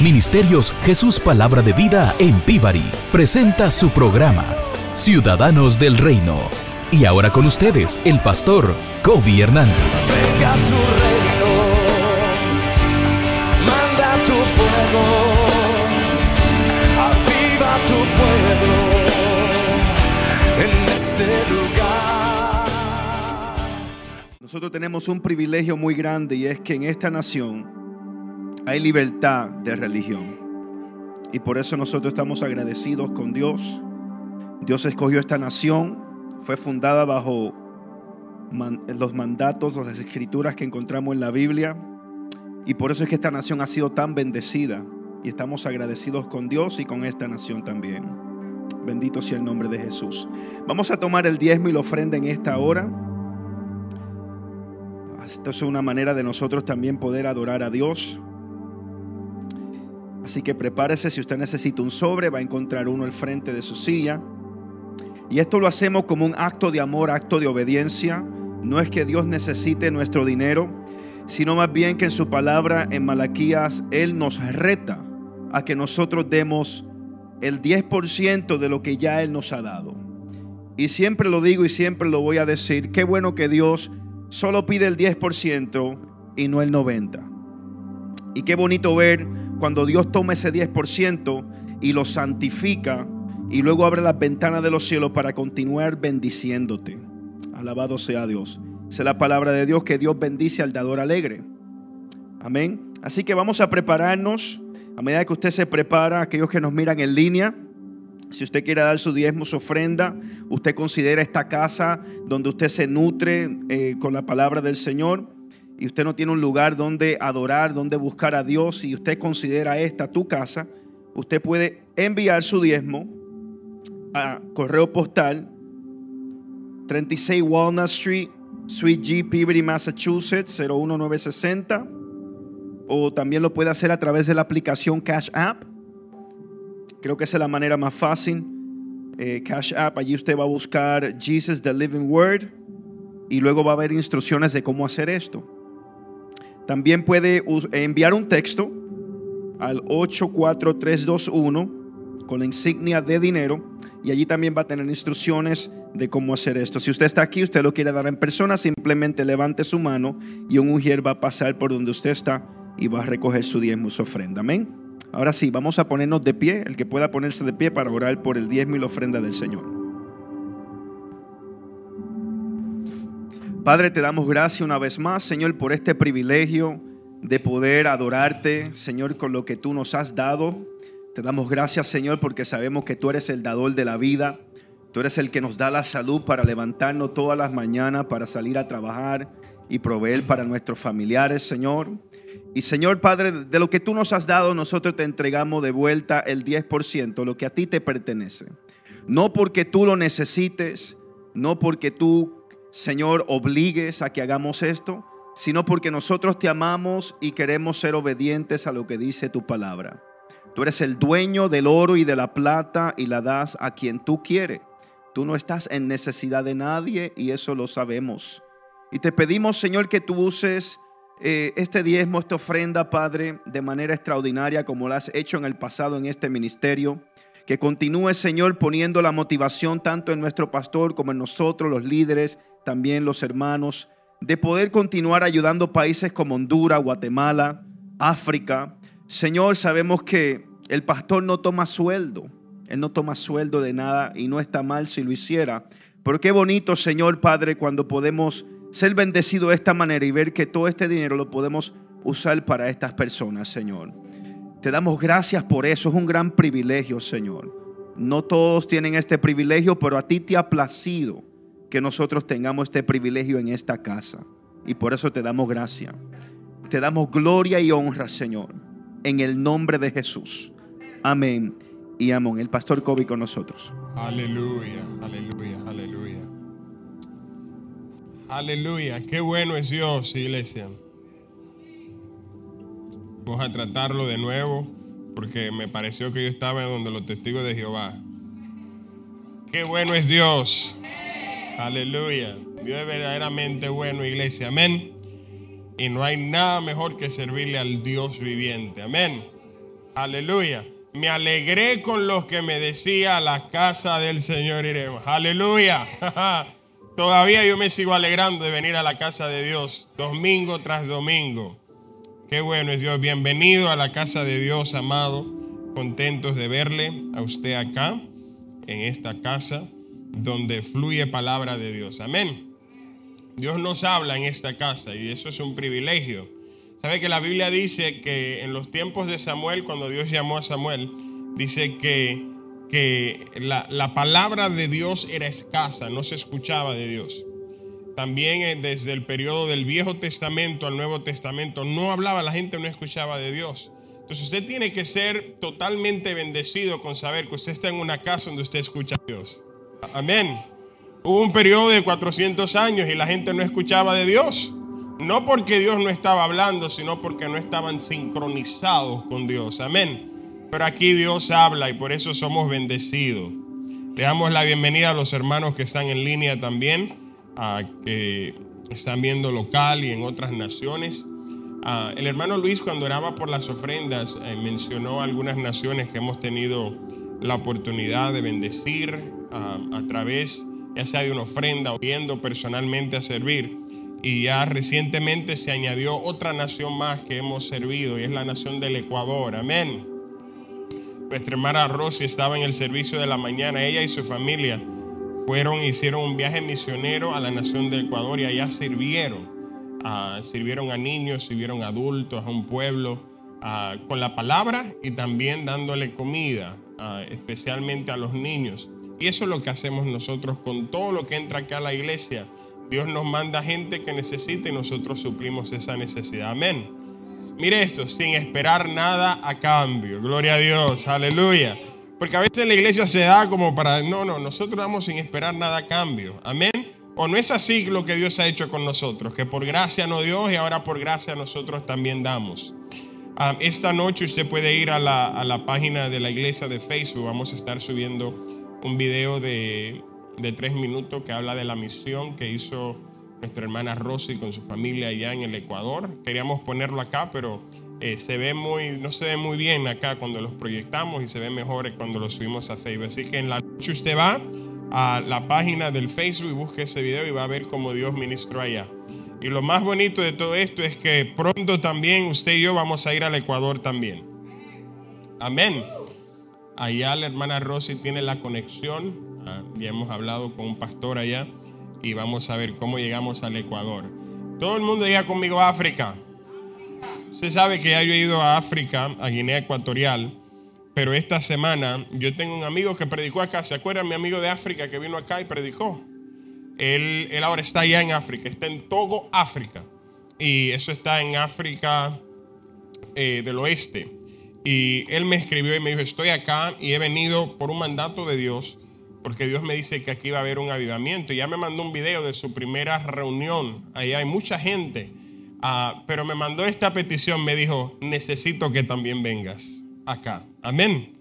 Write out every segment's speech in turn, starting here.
Ministerios Jesús Palabra de Vida en Pivari presenta su programa Ciudadanos del Reino. Y ahora con ustedes, el pastor Kobe Hernández. Venga tu reino, manda tu fuego, aviva tu pueblo en este lugar. Nosotros tenemos un privilegio muy grande y es que en esta nación hay libertad de religión. Y por eso nosotros estamos agradecidos con Dios. Dios escogió esta nación, fue fundada bajo man- los mandatos, las escrituras que encontramos en la Biblia. Y por eso es que esta nación ha sido tan bendecida. Y estamos agradecidos con Dios y con esta nación también. Bendito sea el nombre de Jesús. Vamos a tomar el diezmo y la ofrenda en esta hora. Esto es una manera de nosotros también poder adorar a Dios. Así que prepárese, si usted necesita un sobre, va a encontrar uno al frente de su silla. Y esto lo hacemos como un acto de amor, acto de obediencia. No es que Dios necesite nuestro dinero, sino más bien que en su palabra en Malaquías Él nos reta a que nosotros demos el 10% de lo que ya Él nos ha dado. Y siempre lo digo y siempre lo voy a decir, qué bueno que Dios solo pide el 10% y no el 90%. Y qué bonito ver cuando Dios toma ese 10% y lo santifica y luego abre las ventanas de los cielos para continuar bendiciéndote. Alabado sea Dios. Esa es la palabra de Dios que Dios bendice al dador alegre. Amén. Así que vamos a prepararnos. A medida que usted se prepara, aquellos que nos miran en línea, si usted quiere dar su diezmo, su ofrenda, usted considera esta casa donde usted se nutre eh, con la palabra del Señor y usted no tiene un lugar donde adorar, donde buscar a Dios y usted considera esta tu casa, usted puede enviar su diezmo a correo postal 36 Walnut Street, Suite G, Peabody, Massachusetts 01960 o también lo puede hacer a través de la aplicación Cash App. Creo que esa es la manera más fácil. Eh, Cash App, allí usted va a buscar Jesus the Living Word y luego va a haber instrucciones de cómo hacer esto. También puede enviar un texto al 84321 con la insignia de dinero y allí también va a tener instrucciones de cómo hacer esto. Si usted está aquí, usted lo quiere dar en persona, simplemente levante su mano y un ujier va a pasar por donde usted está y va a recoger su diezmo su ofrenda. Amén. Ahora sí, vamos a ponernos de pie, el que pueda ponerse de pie para orar por el diezmo y la ofrenda del Señor. Padre, te damos gracias una vez más, Señor, por este privilegio de poder adorarte, Señor, con lo que tú nos has dado. Te damos gracias, Señor, porque sabemos que tú eres el dador de la vida. Tú eres el que nos da la salud para levantarnos todas las mañanas, para salir a trabajar y proveer para nuestros familiares, Señor. Y Señor Padre, de lo que tú nos has dado, nosotros te entregamos de vuelta el 10%, lo que a ti te pertenece. No porque tú lo necesites, no porque tú, Señor, obligues a que hagamos esto, sino porque nosotros te amamos y queremos ser obedientes a lo que dice tu palabra. Tú eres el dueño del oro y de la plata y la das a quien tú quieres. Tú no estás en necesidad de nadie y eso lo sabemos. Y te pedimos, Señor, que tú uses eh, este diezmo, esta ofrenda, Padre, de manera extraordinaria como lo has hecho en el pasado en este ministerio. Que continúe, Señor, poniendo la motivación tanto en nuestro pastor como en nosotros, los líderes, también los hermanos, de poder continuar ayudando países como Honduras, Guatemala, África. Señor, sabemos que el pastor no toma sueldo. Él no toma sueldo de nada y no está mal si lo hiciera. Pero qué bonito, Señor Padre, cuando podemos ser bendecidos de esta manera y ver que todo este dinero lo podemos usar para estas personas, Señor. Te damos gracias por eso. Es un gran privilegio, Señor. No todos tienen este privilegio, pero a ti te ha placido que nosotros tengamos este privilegio en esta casa. Y por eso te damos gracias. Te damos gloria y honra, Señor, en el nombre de Jesús. Amén y amén. El pastor Kobe con nosotros. Aleluya, aleluya, aleluya. Aleluya, qué bueno es Dios, iglesia. Vamos a tratarlo de nuevo porque me pareció que yo estaba en donde los testigos de Jehová. Qué bueno es Dios. Aleluya. Dios es verdaderamente bueno, iglesia. Amén. Y no hay nada mejor que servirle al Dios viviente. Amén. Aleluya. Me alegré con los que me decía a la casa del Señor iremos. Aleluya. Todavía yo me sigo alegrando de venir a la casa de Dios, domingo tras domingo. Qué bueno es Dios. Bienvenido a la casa de Dios, amado. Contentos de verle a usted acá, en esta casa, donde fluye palabra de Dios. Amén. Dios nos habla en esta casa y eso es un privilegio. ¿Sabe que la Biblia dice que en los tiempos de Samuel, cuando Dios llamó a Samuel, dice que, que la, la palabra de Dios era escasa, no se escuchaba de Dios. También eh, desde el periodo del Viejo Testamento al Nuevo Testamento no hablaba, la gente no escuchaba de Dios. Entonces usted tiene que ser totalmente bendecido con saber que usted está en una casa donde usted escucha a Dios. Amén. Hubo un periodo de 400 años y la gente no escuchaba de Dios. No porque Dios no estaba hablando, sino porque no estaban sincronizados con Dios. Amén. Pero aquí Dios habla y por eso somos bendecidos. Le damos la bienvenida a los hermanos que están en línea también, a que están viendo local y en otras naciones. Ah, el hermano Luis cuando oraba por las ofrendas eh, mencionó algunas naciones que hemos tenido la oportunidad de bendecir ah, a través ya sea de una ofrenda o viendo personalmente a servir. Y ya recientemente se añadió otra nación más que hemos servido y es la nación del Ecuador. Amén. Nuestra hermana Rosy estaba en el servicio de la mañana. Ella y su familia fueron, hicieron un viaje misionero a la nación del Ecuador y allá sirvieron. Ah, sirvieron a niños, sirvieron a adultos, a un pueblo, ah, con la palabra y también dándole comida, ah, especialmente a los niños. Y eso es lo que hacemos nosotros con todo lo que entra acá a la iglesia. Dios nos manda gente que necesita y nosotros suplimos esa necesidad. Amén. Mire esto, sin esperar nada a cambio. Gloria a Dios, aleluya. Porque a veces la iglesia se da como para, no, no, nosotros damos sin esperar nada a cambio. Amén. O no es así lo que Dios ha hecho con nosotros, que por gracia no Dios y ahora por gracia nosotros también damos. Ah, esta noche usted puede ir a la, a la página de la iglesia de Facebook. Vamos a estar subiendo un video de, de, tres minutos que habla de la misión que hizo nuestra hermana Rosy con su familia allá en el Ecuador. Queríamos ponerlo acá, pero eh, se ve muy, no se ve muy bien acá cuando los proyectamos y se ve mejor cuando lo subimos a Facebook. Así que en la noche usted va a la página del Facebook y busque ese video y va a ver cómo Dios ministró allá. Y lo más bonito de todo esto es que pronto también usted y yo vamos a ir al Ecuador también. Amén. Allá la hermana Rosy tiene la conexión. Ah, ya hemos hablado con un pastor allá y vamos a ver cómo llegamos al Ecuador. Todo el mundo llega conmigo a África. Usted sabe que ya yo he ido a África, a Guinea Ecuatorial, pero esta semana yo tengo un amigo que predicó acá. ¿Se acuerdan? Mi amigo de África que vino acá y predicó. Él, él ahora está allá en África, está en Togo, África. Y eso está en África eh, del Oeste. Y él me escribió y me dijo, estoy acá y he venido por un mandato de Dios, porque Dios me dice que aquí va a haber un avivamiento. Y ya me mandó un video de su primera reunión. Ahí hay mucha gente. Ah, pero me mandó esta petición, me dijo, necesito que también vengas acá. Amén.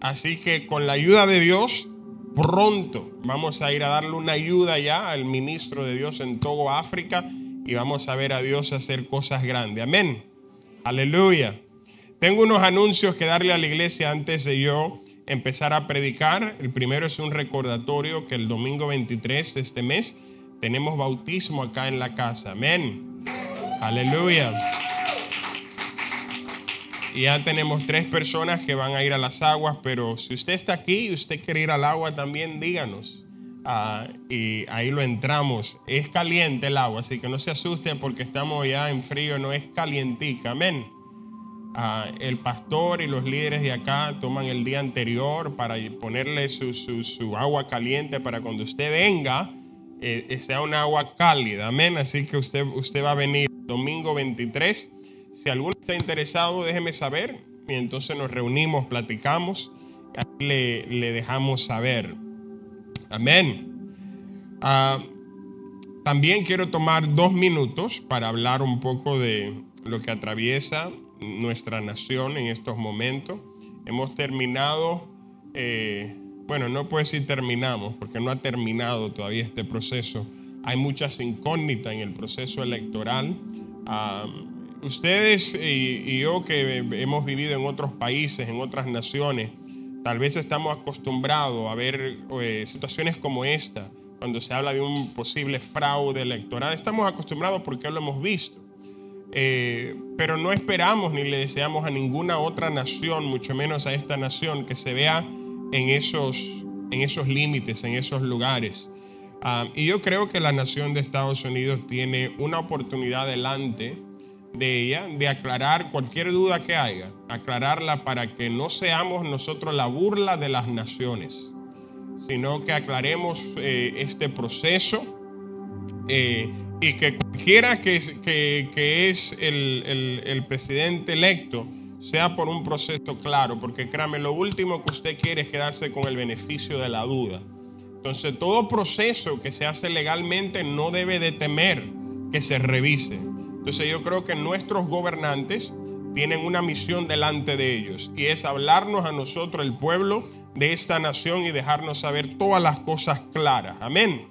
Así que con la ayuda de Dios, pronto vamos a ir a darle una ayuda ya al ministro de Dios en Togo, África, y vamos a ver a Dios hacer cosas grandes. Amén. Aleluya. Tengo unos anuncios que darle a la iglesia antes de yo empezar a predicar. El primero es un recordatorio que el domingo 23 de este mes tenemos bautismo acá en la casa. Amén. Aleluya. Y ya tenemos tres personas que van a ir a las aguas, pero si usted está aquí y usted quiere ir al agua también, díganos. Ah, y ahí lo entramos. Es caliente el agua, así que no se asuste porque estamos ya en frío, no es calientica. Amén. El pastor y los líderes de acá toman el día anterior para ponerle su, agua caliente para cuando usted venga, eh, sea un agua cálida. Amén. Así que usted, usted va a venir domingo 23. Si alguno está interesado, déjeme saber. Y entonces nos reunimos, platicamos. Le, le dejamos saber. Amén. Ah, también quiero tomar dos minutos para hablar un poco de lo que atraviesa nuestra nación en estos momentos. Hemos terminado, eh, bueno, no puedo decir terminamos, porque no ha terminado todavía este proceso. Hay muchas incógnitas en el proceso electoral. ustedes y, yo que hemos vivido en otros países, en otras naciones, tal vez estamos acostumbrados a ver eh, situaciones como esta, cuando se habla de un posible fraude electoral. Estamos acostumbrados porque lo hemos visto. Eh, pero no esperamos ni le deseamos a ninguna otra nación, mucho menos a esta nación, que se vea en esos, en esos límites, en esos lugares. Ah, y yo creo que la nación de Estados Unidos tiene una oportunidad delante de ella de aclarar cualquier duda que haya, aclararla para que no seamos nosotros la burla de las naciones, sino que aclaremos eh, este proceso eh, y que cualquiera que, es- el- el presidente electo sea por un proceso claro, porque créame, lo último que usted quiere es quedarse con el beneficio de la duda. Entonces, todo proceso que se hace legalmente no debe de temer que se revise. Entonces, yo creo que nuestros gobernantes tienen una misión delante de ellos y es hablarnos a nosotros, el pueblo de esta nación, y dejarnos saber todas las cosas claras. Amén.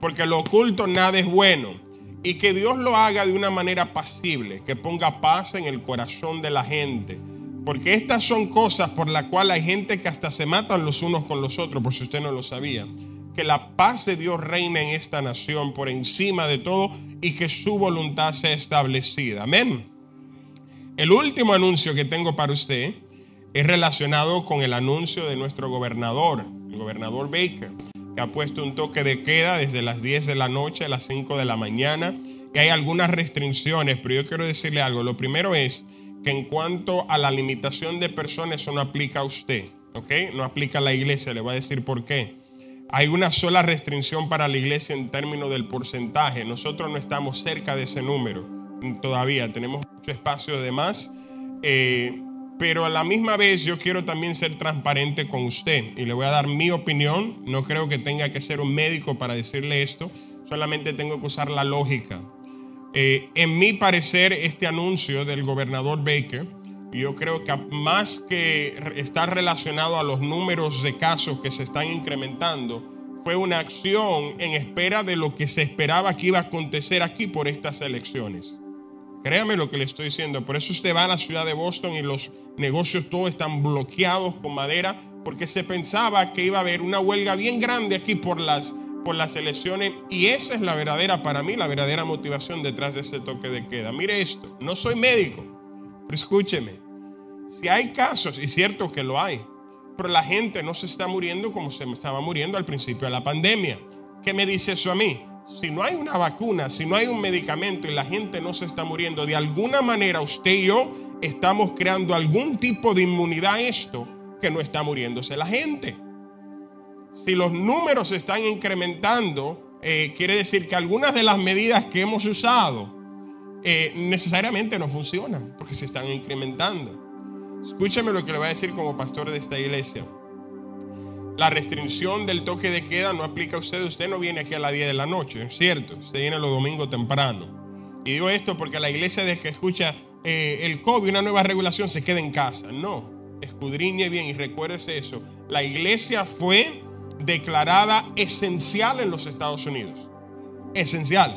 Porque lo oculto nada es bueno. Y que Dios lo haga de una manera pasible, que ponga paz en el corazón de la gente. Porque estas son cosas por las cuales hay gente que hasta se matan los unos con los otros, por si usted no lo sabía. Que la paz de Dios reine en esta nación por encima de todo y que su voluntad sea establecida. Amén. El último anuncio que tengo para usted es relacionado con el anuncio de nuestro gobernador, el gobernador Baker, que ha puesto un toque de queda desde las 10 de la noche a las 5 de la mañana. Y hay algunas restricciones, pero yo quiero decirle algo. Lo primero es que en cuanto a la limitación de personas, eso no aplica a usted, ¿ok? No aplica a la iglesia, le voy a decir por qué. Hay una sola restricción para la iglesia en términos del porcentaje. Nosotros no estamos cerca de ese número todavía. Tenemos mucho espacio de más. Eh, pero a la misma vez yo quiero también ser transparente con usted y le voy a dar mi opinión. No creo que tenga que ser un médico para decirle esto. Solamente tengo que usar la lógica. Eh, en mi parecer, este anuncio del gobernador Baker, yo creo que más que estar relacionado a los números de casos que se están incrementando, fue una acción en espera de lo que se esperaba que iba a acontecer aquí por estas elecciones. Créame lo que le estoy diciendo. Por eso usted va a la ciudad de Boston y los negocios todos están bloqueados con madera porque se pensaba que iba a haber una huelga bien grande aquí por las, por las elecciones y esa es la verdadera, para mí, la verdadera motivación detrás de ese toque de queda. Mire esto, no soy médico, pero escúcheme. Si hay casos, y cierto que lo hay, pero la gente no se está muriendo como se estaba muriendo al principio de la pandemia. ¿Qué me dice eso a mí? Si no hay una vacuna, si no hay un medicamento y la gente no se está muriendo, de alguna manera usted y yo estamos creando algún tipo de inmunidad a esto que no está muriéndose la gente. Si los números se están incrementando, eh, quiere decir que algunas de las medidas que hemos usado eh, necesariamente no funcionan porque se están incrementando. Escúchame lo que le voy a decir como pastor de esta iglesia. La restricción del toque de queda no aplica a usted. Usted no viene aquí a las 10 de la noche, ¿es cierto? Usted viene los domingos temprano. Y digo esto porque la iglesia de que escucha eh, el COVID, una nueva regulación, se queda en casa. No, escudriñe bien y recuérdese eso. La iglesia fue declarada esencial en los Estados Unidos. Esencial.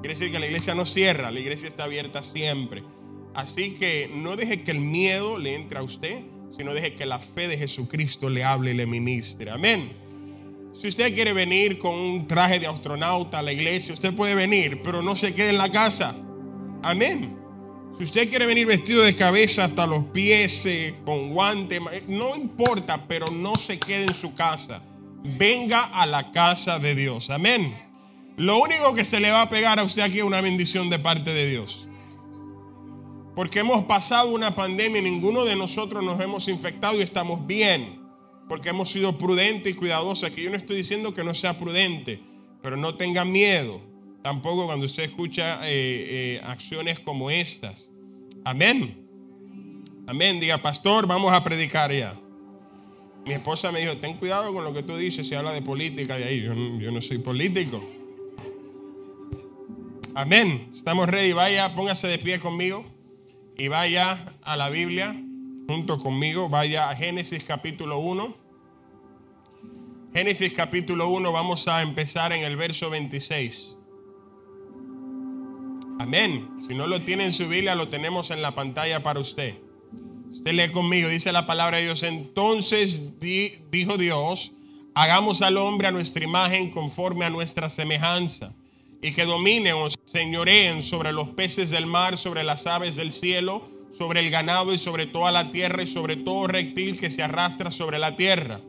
Quiere decir que la iglesia no cierra, la iglesia está abierta siempre. Así que no deje que el miedo le entre a usted, sino deje que la fe de Jesucristo le hable y le ministre. Amén. Si usted quiere venir con un traje de astronauta a la iglesia, usted puede venir, pero no se quede en la casa. Amén. Si usted quiere venir vestido de cabeza hasta los pies, eh, con guante, ma- no importa, pero no se quede en su casa. Venga a la casa de Dios. Amén. Lo único que se le va a pegar a usted aquí es una bendición de parte de Dios. Porque hemos pasado una pandemia y ninguno de nosotros nos hemos infectado y estamos bien. Porque hemos sido prudentes y cuidadosos. Aquí yo no estoy diciendo que no sea prudente, pero no tenga miedo. Tampoco cuando usted escucha eh, eh, acciones como estas. Amén. Amén. Diga, pastor, vamos a predicar ya. Mi esposa me dijo, ten cuidado con lo que tú dices si habla de política ahí. Yo, yo no soy político. Amén. Estamos ready. Vaya, póngase de pie conmigo y vaya a la Biblia junto conmigo. Vaya a Génesis capítulo 1. Génesis capítulo 1, vamos a empezar en el verso 26. Amén. Si no lo tiene en su Biblia, lo tenemos en la pantalla para usted. Usted lee conmigo, dice la palabra de Dios. Entonces di- dijo Dios, hagamos al hombre a nuestra imagen conforme a nuestra semejanza, y que dominen o señoreen sobre los peces del mar, sobre las aves del cielo, sobre el ganado y sobre toda la tierra y sobre todo reptil que se arrastra sobre la tierra.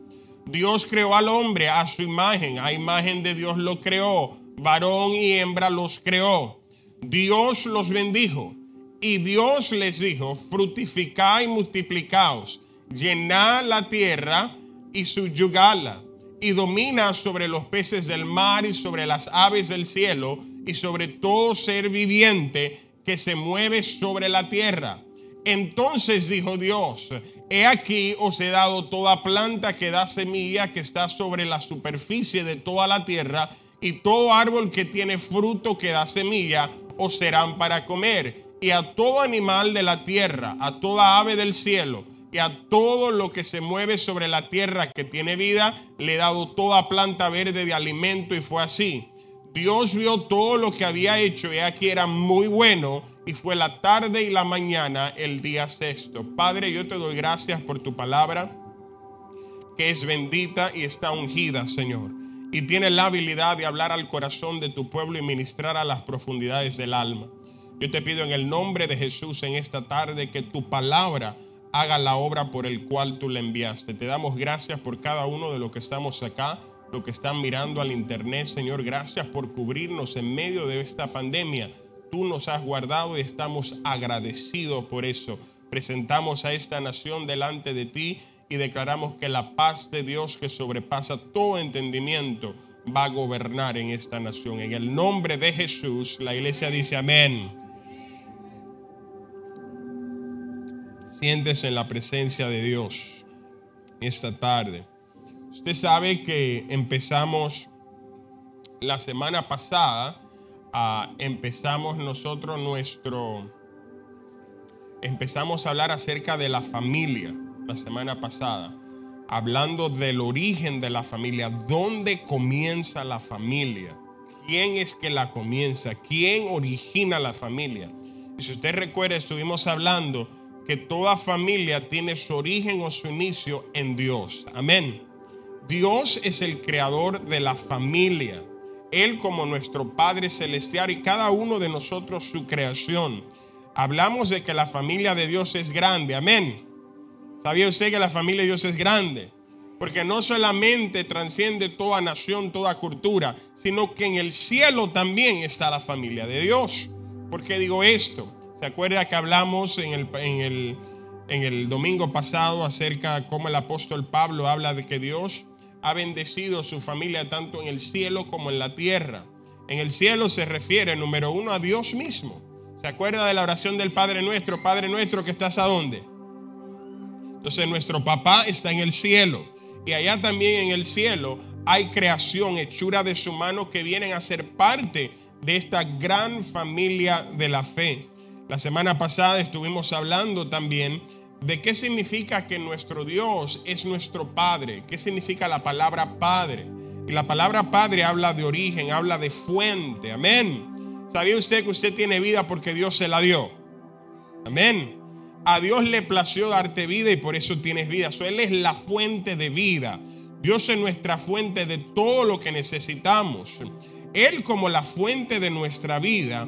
Dios creó al hombre a su imagen, a imagen de Dios lo creó, varón y hembra los creó. Dios los bendijo y Dios les dijo, fructificad y multiplicaos, llenad la tierra y subyugadla, y domina sobre los peces del mar y sobre las aves del cielo y sobre todo ser viviente que se mueve sobre la tierra. Entonces dijo Dios, he aquí os he dado toda planta que da semilla que está sobre la superficie de toda la tierra y todo árbol que tiene fruto que da semilla os serán para comer y a todo animal de la tierra, a toda ave del cielo y a todo lo que se mueve sobre la tierra que tiene vida, le he dado toda planta verde de alimento y fue así. Dios vio todo lo que había hecho y aquí era muy bueno y fue la tarde y la mañana el día sexto. Padre, yo te doy gracias por tu palabra que es bendita y está ungida, Señor. Y tiene la habilidad de hablar al corazón de tu pueblo y ministrar a las profundidades del alma. Yo te pido en el nombre de Jesús en esta tarde que tu palabra haga la obra por el cual tú le enviaste. Te damos gracias por cada uno de los que estamos acá, los que están mirando al internet, Señor. Gracias por cubrirnos en medio de esta pandemia. Tú nos has guardado y estamos agradecidos por eso. Presentamos a esta nación delante de ti y declaramos que la paz de Dios que sobrepasa todo entendimiento va a gobernar en esta nación. En el nombre de Jesús, la iglesia dice amén. Siéntese en la presencia de Dios esta tarde. Usted sabe que empezamos la semana pasada, ah, empezamos nosotros nuestro, empezamos a hablar acerca de la familia la semana pasada, hablando del origen de la familia, dónde comienza la familia, quién es que la comienza, quién origina la familia. Y si usted recuerda, estuvimos hablando que toda familia tiene su origen o su inicio en Dios. Amén. Dios es el creador de la familia. Él como nuestro Padre Celestial y cada uno de nosotros su creación. Hablamos de que la familia de Dios es grande. Amén. ¿Sabía usted que la familia de Dios es grande? Porque no solamente transciende toda nación, toda cultura, sino que en el cielo también está la familia de Dios. ¿Por qué digo esto? ¿Se acuerda que hablamos en el, en el, en el domingo pasado acerca de cómo el apóstol Pablo habla de que Dios ha bendecido su familia tanto en el cielo como en la tierra? En el cielo se refiere, número uno, a Dios mismo. ¿Se acuerda de la oración del Padre nuestro? Padre nuestro que estás a dónde? Entonces nuestro papá está en el cielo. Y allá también en el cielo hay creación, hechura de su mano que vienen a ser parte de esta gran familia de la fe. La semana pasada estuvimos hablando también de qué significa que nuestro Dios es nuestro Padre. ¿Qué significa la palabra Padre? Y la palabra Padre habla de origen, habla de fuente. Amén. ¿Sabía usted que usted tiene vida porque Dios se la dio? Amén. A Dios le plació darte vida y por eso tienes vida. So, Él es la fuente de vida. Dios es nuestra fuente de todo lo que necesitamos. Él como la fuente de nuestra vida,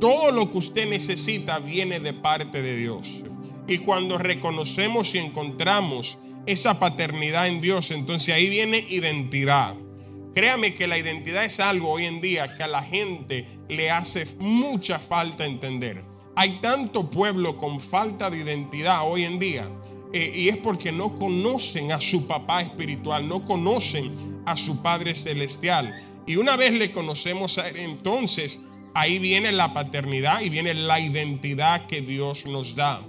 todo lo que usted necesita viene de parte de Dios. Y cuando reconocemos y encontramos esa paternidad en Dios, entonces ahí viene identidad. Créame que la identidad es algo hoy en día que a la gente le hace mucha falta entender. Hay tanto pueblo con falta de identidad hoy en día eh, y es porque no conocen a su papá espiritual, no conocen a su Padre celestial. Y una vez le conocemos a él, entonces ahí viene la paternidad y viene la identidad que Dios nos da.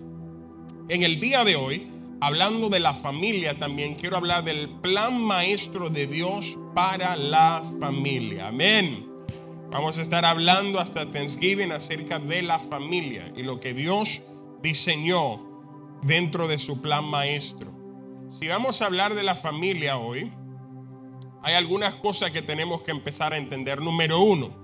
En el día de hoy, hablando de la familia, también quiero hablar del plan maestro de Dios para la familia. Amén. Vamos a estar hablando hasta Thanksgiving acerca de la familia y lo que Dios diseñó dentro de su plan maestro. Si vamos a hablar de la familia hoy, hay algunas cosas que tenemos que empezar a entender. Número uno,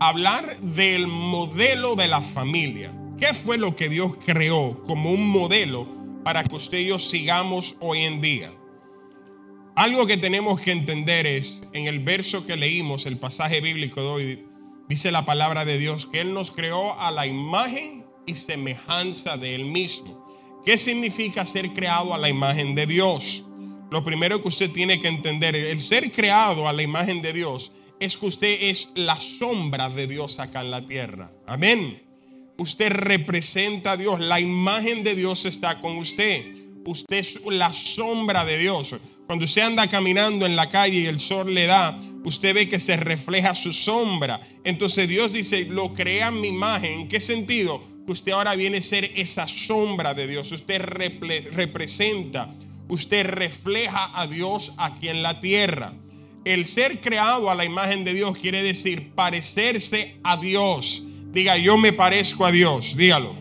hablar del modelo de la familia. ¿Qué fue lo que Dios creó como un modelo para que usted y yo sigamos hoy en día? Algo que tenemos que entender es, en el verso que leímos, el pasaje bíblico de hoy, dice la palabra de Dios que Él nos creó a la imagen y semejanza de Él mismo. ¿Qué significa ser creado a la imagen de Dios? Lo primero que usted tiene que entender, el ser creado a la imagen de Dios, es que usted es la sombra de Dios acá en la tierra. Amén. Usted representa a Dios, la imagen de Dios está con usted. Usted es la sombra de Dios. Cuando usted anda caminando en la calle y el sol le da, usted ve que se refleja su sombra. Entonces Dios dice, lo crea mi imagen. ¿En qué sentido? Que usted ahora viene a ser esa sombra de Dios. Usted representa, usted refleja a Dios aquí en la tierra. El ser creado a la imagen de Dios quiere decir parecerse a Dios. Diga, yo me parezco a Dios. Dígalo.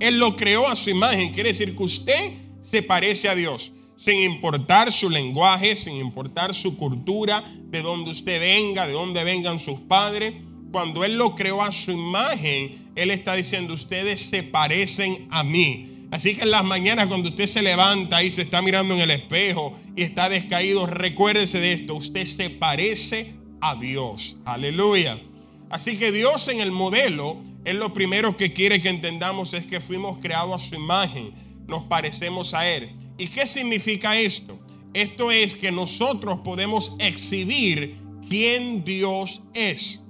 Él lo creó a su imagen. Quiere decir que usted se parece a Dios. Sin importar su lenguaje, sin importar su cultura, de donde usted venga, de dónde vengan sus padres. Cuando Él lo creó a su imagen, Él está diciendo, ustedes se parecen a mí. Así que en las mañanas cuando usted se levanta y se está mirando en el espejo y está descaído, recuérdese de esto, usted se parece a Dios. Aleluya. Así que Dios en el modelo, Él lo primero que quiere que entendamos es que fuimos creados a su imagen, nos parecemos a Él. ¿Y qué significa esto? Esto es que nosotros podemos exhibir quién Dios es.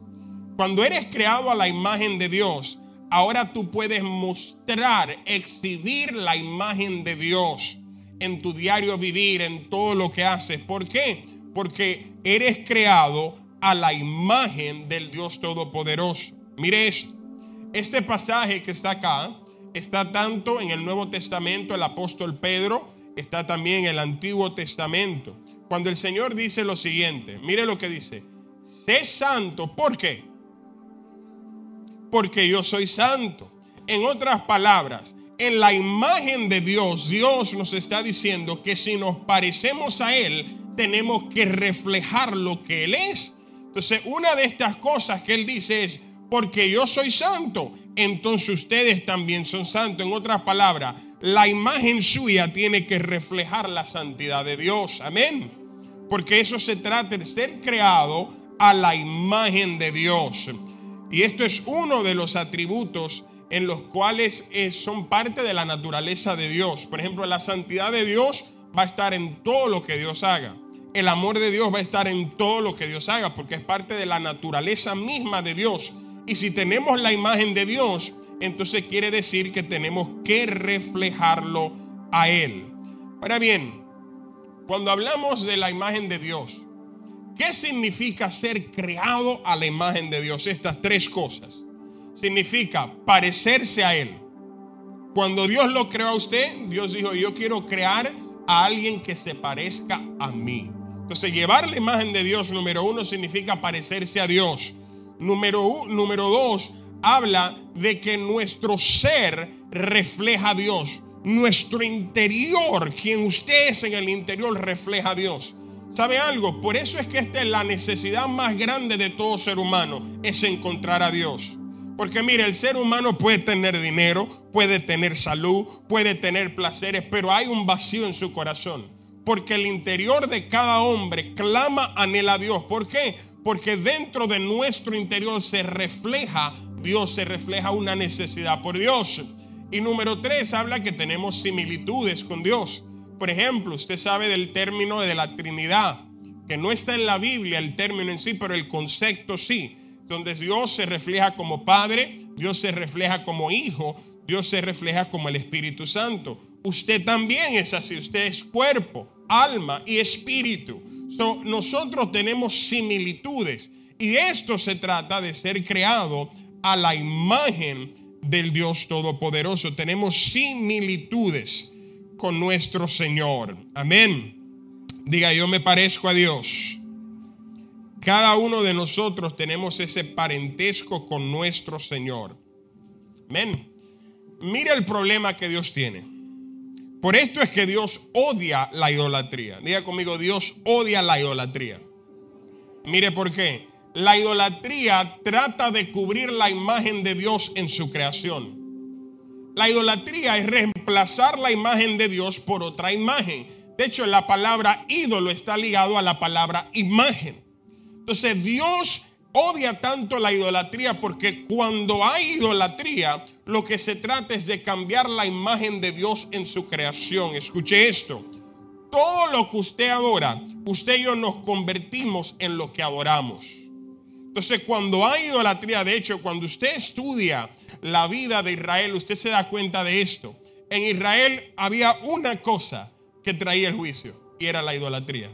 Cuando eres creado a la imagen de Dios, ahora tú puedes mostrar, exhibir la imagen de Dios en tu diario vivir, en todo lo que haces. ¿Por qué? Porque eres creado a la imagen del Dios Todopoderoso. Mire esto. Este pasaje que está acá está tanto en el Nuevo Testamento, el apóstol Pedro, está también el Antiguo Testamento. Cuando el Señor dice lo siguiente, mire lo que dice, sé santo, ¿por qué? Porque yo soy santo. En otras palabras, en la imagen de Dios, Dios nos está diciendo que si nos parecemos a Él, tenemos que reflejar lo que Él es. Entonces, una de estas cosas que Él dice es, porque yo soy santo, entonces ustedes también son santos. En otras palabras, la imagen suya tiene que reflejar la santidad de Dios. Amén. Porque eso se trata de ser creado a la imagen de Dios. Y esto es uno de los atributos en los cuales eh, son parte de la naturaleza de Dios. Por ejemplo, la santidad de Dios va a estar en todo lo que Dios haga. El amor de Dios va a estar en todo lo que Dios haga, porque es parte de la naturaleza misma de Dios. Y si tenemos la imagen de Dios, entonces quiere decir que tenemos que reflejarlo a Él. Ahora bien, cuando hablamos de la imagen de Dios, ¿qué significa ser creado a la imagen de Dios? Estas tres cosas. Significa parecerse a Él. Cuando Dios lo creó a usted, Dios dijo, yo quiero crear a alguien que se parezca a mí. Entonces, llevar la imagen de Dios, número uno, significa parecerse a Dios. Número, número dos, habla de que nuestro ser refleja a Dios. Nuestro interior, quien usted es en el interior, refleja a Dios. ¿Sabe algo? Por eso es que esta es la necesidad más grande de todo ser humano, es encontrar a Dios. Porque mire, el ser humano puede tener dinero, puede tener salud, puede tener placeres, pero hay un vacío en su corazón. Porque el interior de cada hombre clama, anhela a Dios. ¿Por qué? Porque dentro de nuestro interior se refleja Dios, se refleja una necesidad por Dios. Y número tres, habla que tenemos similitudes con Dios. Por ejemplo, usted sabe del término de la Trinidad, que no está en la Biblia el término en sí, pero el concepto sí, donde Dios se refleja como Padre, Dios se refleja como Hijo, Dios se refleja como el Espíritu Santo. Usted también es así, usted es cuerpo, alma y espíritu. nosotros tenemos similitudes y esto se trata de ser creado a la imagen del Dios Todopoderoso. Tenemos similitudes con nuestro Señor. Amén. Diga, yo me parezco a Dios. Cada uno de nosotros tenemos ese parentesco con nuestro Señor. Amén. Mira el problema que Dios tiene. Por esto es que Dios odia la idolatría. Diga conmigo, Dios odia la idolatría. Mire por qué. La idolatría trata de cubrir la imagen de Dios en su creación. La idolatría es reemplazar la imagen de Dios por otra imagen. De hecho, la palabra ídolo está ligado a la palabra imagen. Entonces, Dios odia tanto la idolatría porque cuando hay idolatría, lo que se trata es de cambiar la imagen de Dios en su creación. Escuche esto. Todo lo que usted adora, usted y yo nos convertimos en lo que adoramos. Entonces, cuando hay idolatría, de hecho, cuando usted estudia la vida de Israel, usted se da cuenta de esto. En Israel había una cosa que traía el juicio y era la idolatría.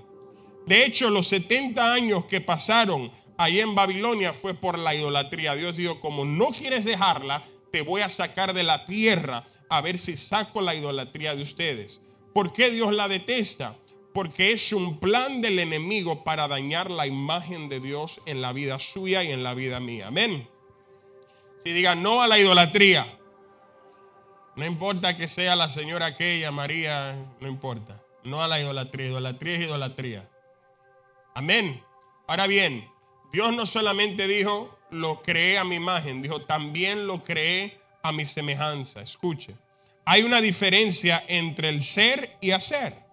De hecho, los 70 años que pasaron ahí en Babilonia fue por la idolatría. Dios dijo, como no quieres dejarla, te voy a sacar de la tierra a ver si saco la idolatría de ustedes. ¿Por qué Dios la detesta? Porque es un plan del enemigo para dañar la imagen de Dios en la vida suya y en la vida mía. Amén. Si digan no a la idolatría, no importa que sea la señora aquella, María, no importa. No a la idolatría, idolatría es idolatría. Amén. Ahora bien, Dios no solamente dijo, lo creé a mi imagen, dijo, también lo creé a mi semejanza. Escuche, hay una diferencia entre el ser y hacer.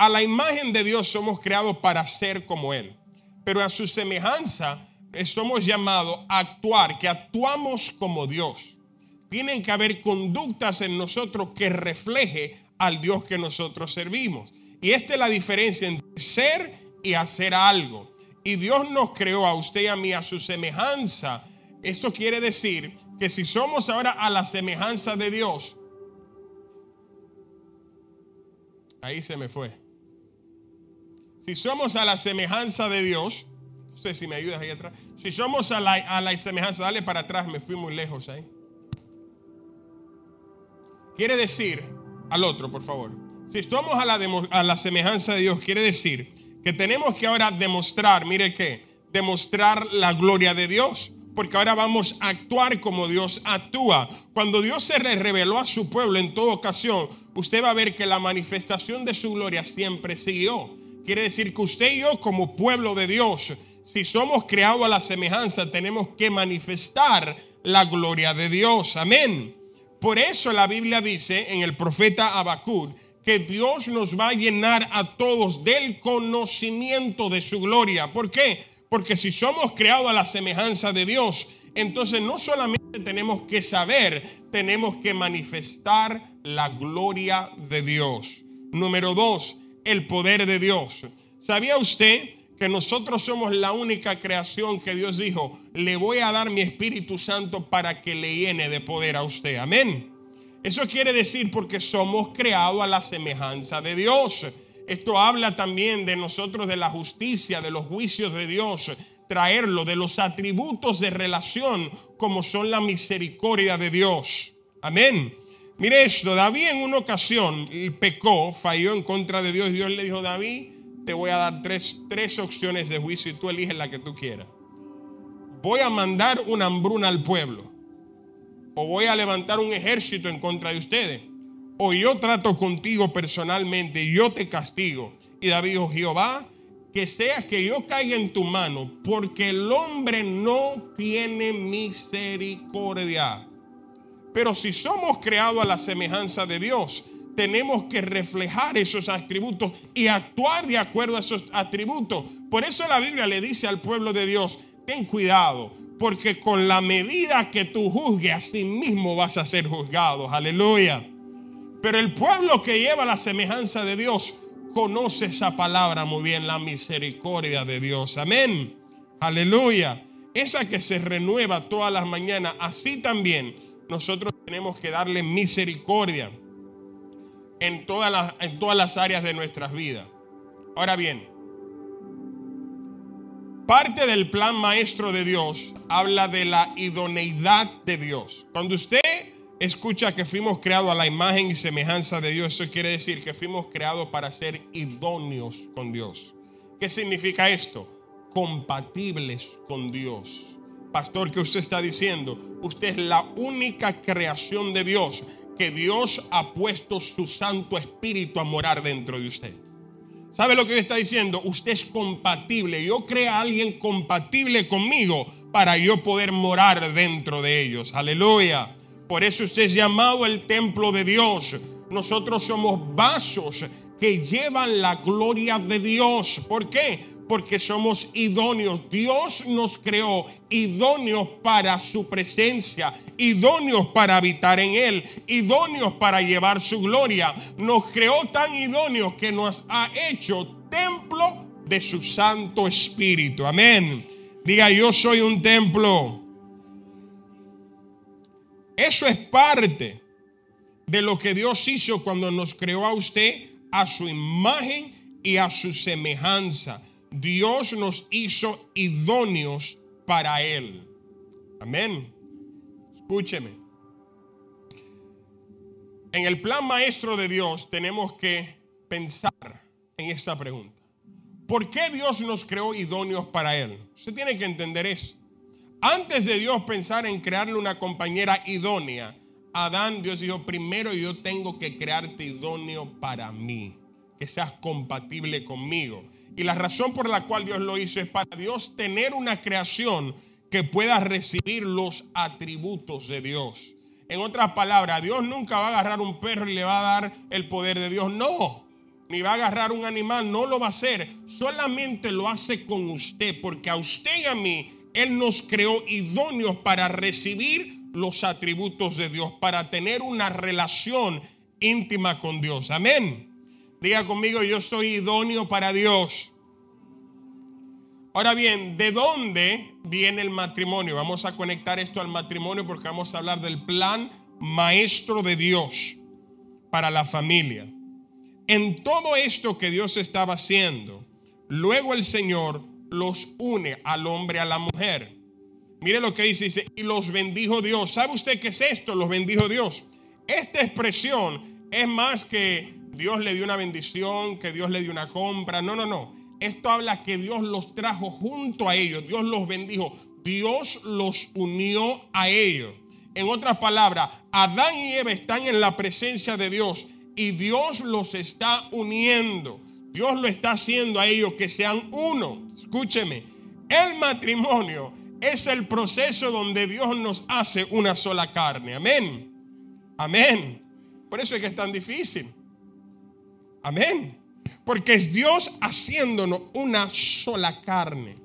A la imagen de Dios somos creados para ser como Él, pero a su semejanza eh, somos llamados a actuar, que actuamos como Dios. Tienen que haber conductas en nosotros que refleje al Dios que nosotros servimos. Y esta es la diferencia entre ser y hacer algo. Y Dios nos creó a usted y a mí a su semejanza. Esto quiere decir que si somos ahora a la semejanza de Dios, ahí se me fue. Si somos a la semejanza de Dios, no sé si me ayudas ahí atrás. Si somos a la, a la semejanza, dale para atrás, me fui muy lejos ahí. Quiere decir, al otro, por favor. Si somos a la, a la semejanza de Dios, quiere decir que tenemos que ahora demostrar, mire qué, demostrar la gloria de Dios. Porque ahora vamos a actuar como Dios actúa. Cuando Dios se reveló a su pueblo en toda ocasión, usted va a ver que la manifestación de su gloria siempre siguió. Quiere decir que usted y yo como pueblo de Dios, si somos creados a la semejanza, tenemos que manifestar la gloria de Dios. Amén. Por eso la Biblia dice en el profeta Habacuc que Dios nos va a llenar a todos del conocimiento de su gloria. ¿Por qué? Porque si somos creados a la semejanza de Dios, entonces no solamente tenemos que saber, tenemos que manifestar la gloria de Dios. Número dos, el poder de Dios. ¿Sabía usted que nosotros somos la única creación que Dios dijo, le voy a dar mi Espíritu Santo para que le llene de poder a usted? Amén. Eso quiere decir porque somos creados a la semejanza de Dios. Esto habla también de nosotros, de la justicia, de los juicios de Dios, traerlo, de los atributos de relación como son la misericordia de Dios. Amén. Mire esto, David en una ocasión pecó, falló en contra de Dios. Dios le dijo, David, te voy a dar tres, tres opciones de juicio y tú eliges la que tú quieras. Voy a mandar una hambruna al pueblo. O voy a levantar un ejército en contra de ustedes. O yo trato contigo personalmente y yo te castigo. Y David dijo, Jehová, que sea que yo caiga en tu mano, porque el hombre no tiene misericordia. Pero si somos creados a la semejanza de Dios, tenemos que reflejar esos atributos y actuar de acuerdo a esos atributos. Por eso la Biblia le dice al pueblo de Dios, ten cuidado, porque con la medida que tú juzgues, a sí mismo vas a ser juzgado. Aleluya. Pero el pueblo que lleva la semejanza de Dios conoce esa palabra muy bien, la misericordia de Dios. Amén. Aleluya. Esa que se renueva todas las mañanas, así también nosotros tenemos que darle misericordia en todas las, en todas las áreas de nuestras vidas. Ahora bien, parte del plan maestro de Dios habla de la idoneidad de Dios. Cuando usted escucha que fuimos creados a la imagen y semejanza de Dios, eso quiere decir que fuimos creados para ser idóneos con Dios. ¿Qué significa esto? Compatibles con Dios. Pastor, ¿qué usted está diciendo? Usted es la única creación de Dios que Dios ha puesto su Santo Espíritu a morar dentro de usted. ¿Sabe lo que está diciendo? Usted es compatible. Yo creo a alguien compatible conmigo para yo poder morar dentro de ellos. Aleluya. Por eso usted es llamado el templo de Dios. Nosotros somos vasos que llevan la gloria de Dios. ¿Por qué? Porque somos idóneos. Dios nos creó idóneos para su presencia, idóneos para habitar en Él, idóneos para llevar su gloria. Nos creó tan idóneos que nos ha hecho templo de su Santo Espíritu. Amén. Diga, yo soy un templo. Eso es parte de lo que Dios hizo cuando nos creó a usted a su imagen y a su semejanza. Dios nos hizo idóneos para Él. Amén. Escúcheme. En el plan maestro de Dios tenemos que pensar en esta pregunta. ¿Por qué Dios nos creó idóneos para Él? Usted tiene que entender eso. Antes de Dios pensar en crearle una compañera idónea, Adán, Dios dijo, primero yo tengo que crearte idóneo para mí, que seas compatible conmigo. Y la razón por la cual Dios lo hizo es para Dios tener una creación que pueda recibir los atributos de Dios. En otras palabras, Dios nunca va a agarrar un perro y le va a dar el poder de Dios. No, ni va a agarrar un animal, no lo va a hacer. Solamente lo hace con usted, porque a usted y a mí, Él nos creó idóneos para recibir los atributos de Dios, para tener una relación íntima con Dios. Amén. Diga conmigo, yo soy idóneo para Dios. Ahora bien, ¿de dónde viene el matrimonio? Vamos a conectar esto al matrimonio porque vamos a hablar del plan maestro de Dios para la familia. En todo esto que Dios estaba haciendo, luego el Señor los une al hombre y a la mujer. Mire lo que dice, dice, y los bendijo Dios. ¿Sabe usted qué es esto? Los bendijo Dios. Esta expresión es más que Dios le dio una bendición, que Dios le dio una compra. No, no, no. Esto habla que Dios los trajo junto a ellos. Dios los bendijo. Dios los unió a ellos. En otras palabras, Adán y Eva están en la presencia de Dios y Dios los está uniendo. Dios lo está haciendo a ellos que sean uno. Escúcheme, el matrimonio es el proceso donde Dios nos hace una sola carne. Amén. Amén. Por eso es que es tan difícil. Amén. Porque es Dios haciéndonos una sola carne.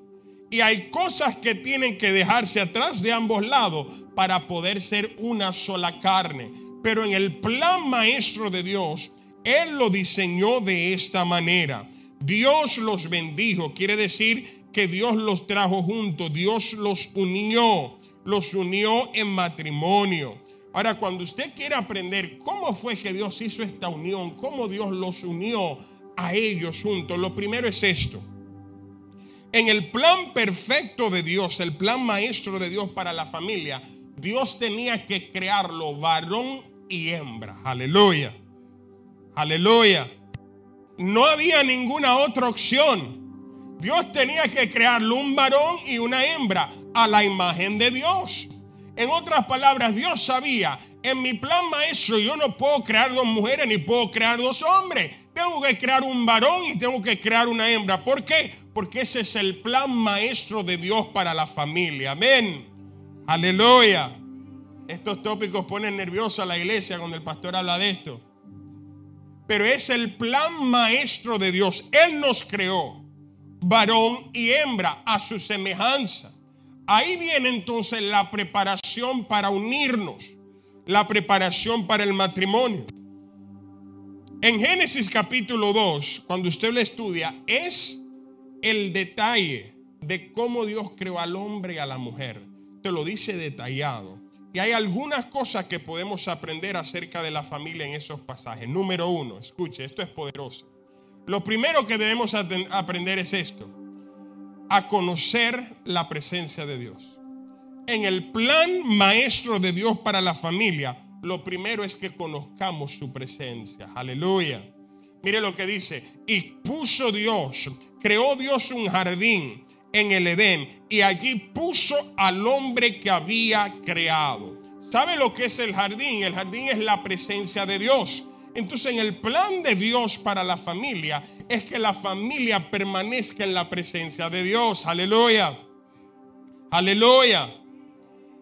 Y hay cosas que tienen que dejarse atrás de ambos lados para poder ser una sola carne. Pero en el plan maestro de Dios, Él lo diseñó de esta manera. Dios los bendijo, quiere decir que Dios los trajo juntos, Dios los unió, los unió en matrimonio. Ahora, cuando usted quiere aprender cómo fue que Dios hizo esta unión, cómo Dios los unió a ellos juntos, lo primero es esto. En el plan perfecto de Dios, el plan maestro de Dios para la familia, Dios tenía que crearlo varón y hembra. Aleluya. Aleluya. No había ninguna otra opción. Dios tenía que crearlo un varón y una hembra a la imagen de Dios. En otras palabras, Dios sabía, en mi plan maestro yo no puedo crear dos mujeres ni puedo crear dos hombres. Tengo que crear un varón y tengo que crear una hembra. ¿Por qué? Porque ese es el plan maestro de Dios para la familia. Amén. Aleluya. Estos tópicos ponen nerviosa a la iglesia cuando el pastor habla de esto. Pero es el plan maestro de Dios. Él nos creó varón y hembra a su semejanza. Ahí viene entonces la preparación para unirnos, la preparación para el matrimonio. En Génesis capítulo 2, cuando usted lo estudia, es el detalle de cómo Dios creó al hombre y a la mujer. Te lo dice detallado. Y hay algunas cosas que podemos aprender acerca de la familia en esos pasajes. Número uno, escuche, esto es poderoso. Lo primero que debemos aprender es esto a conocer la presencia de Dios. En el plan maestro de Dios para la familia, lo primero es que conozcamos su presencia. Aleluya. Mire lo que dice. Y puso Dios, creó Dios un jardín en el Edén y allí puso al hombre que había creado. ¿Sabe lo que es el jardín? El jardín es la presencia de Dios. Entonces en el plan de Dios para la familia es que la familia permanezca en la presencia de Dios. Aleluya. Aleluya.